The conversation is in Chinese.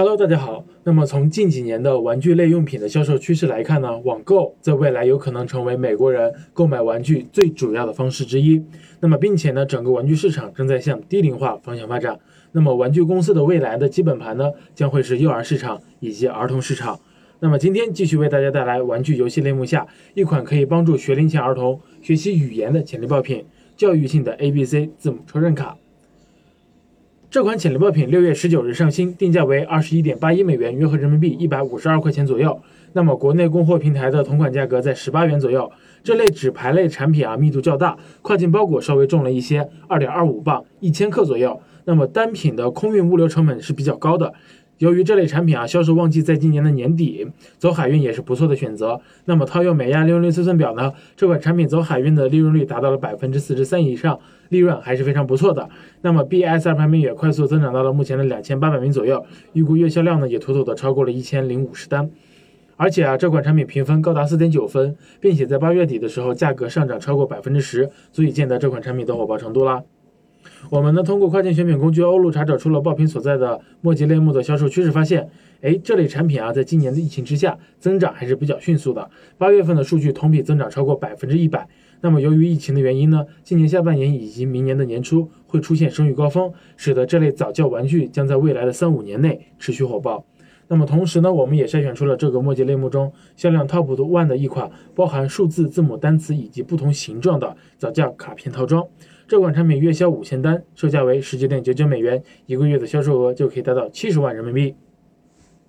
Hello，大家好。那么从近几年的玩具类用品的销售趋势来看呢，网购在未来有可能成为美国人购买玩具最主要的方式之一。那么并且呢，整个玩具市场正在向低龄化方向发展。那么玩具公司的未来的基本盘呢，将会是幼儿市场以及儿童市场。那么今天继续为大家带来玩具游戏类目下一款可以帮助学龄前儿童学习语言的潜力爆品——教育性的 ABC 字母抽认卡。这款潜力爆品六月十九日上新，定价为二十一点八一美元，约合人民币一百五十二块钱左右。那么国内供货平台的同款价格在十八元左右。这类纸牌类产品啊，密度较大，跨境包裹稍微重了一些，二点二五磅，一千克左右。那么单品的空运物流成本是比较高的。由于这类产品啊，销售旺季在今年的年底，走海运也是不错的选择。那么套用美亚利润率测算表呢，这款产品走海运的利润率达到了百分之四十三以上，利润还是非常不错的。那么 BSR 排名也快速增长到了目前的两千八百名左右，预估月销量呢也妥妥的超过了一千零五十单。而且啊，这款产品评分高达四点九分，并且在八月底的时候价格上涨超过百分之十，足以见得这款产品的火爆程度啦。我们呢，通过跨境选品工具欧路查找出了爆品所在的墨迹类目的销售趋势，发现，哎，这类产品啊，在今年的疫情之下，增长还是比较迅速的。八月份的数据同比增长超过百分之一百。那么，由于疫情的原因呢，今年下半年以及明年的年初会出现生育高峰，使得这类早教玩具将在未来的三五年内持续火爆。那么同时呢，我们也筛选出了这个墨迹类目中销量 top one 的一款，包含数字、字母、单词以及不同形状的早教卡片套装。这款产品月销五千单，售价为十九点九九美元，一个月的销售额就可以达到七十万人民币。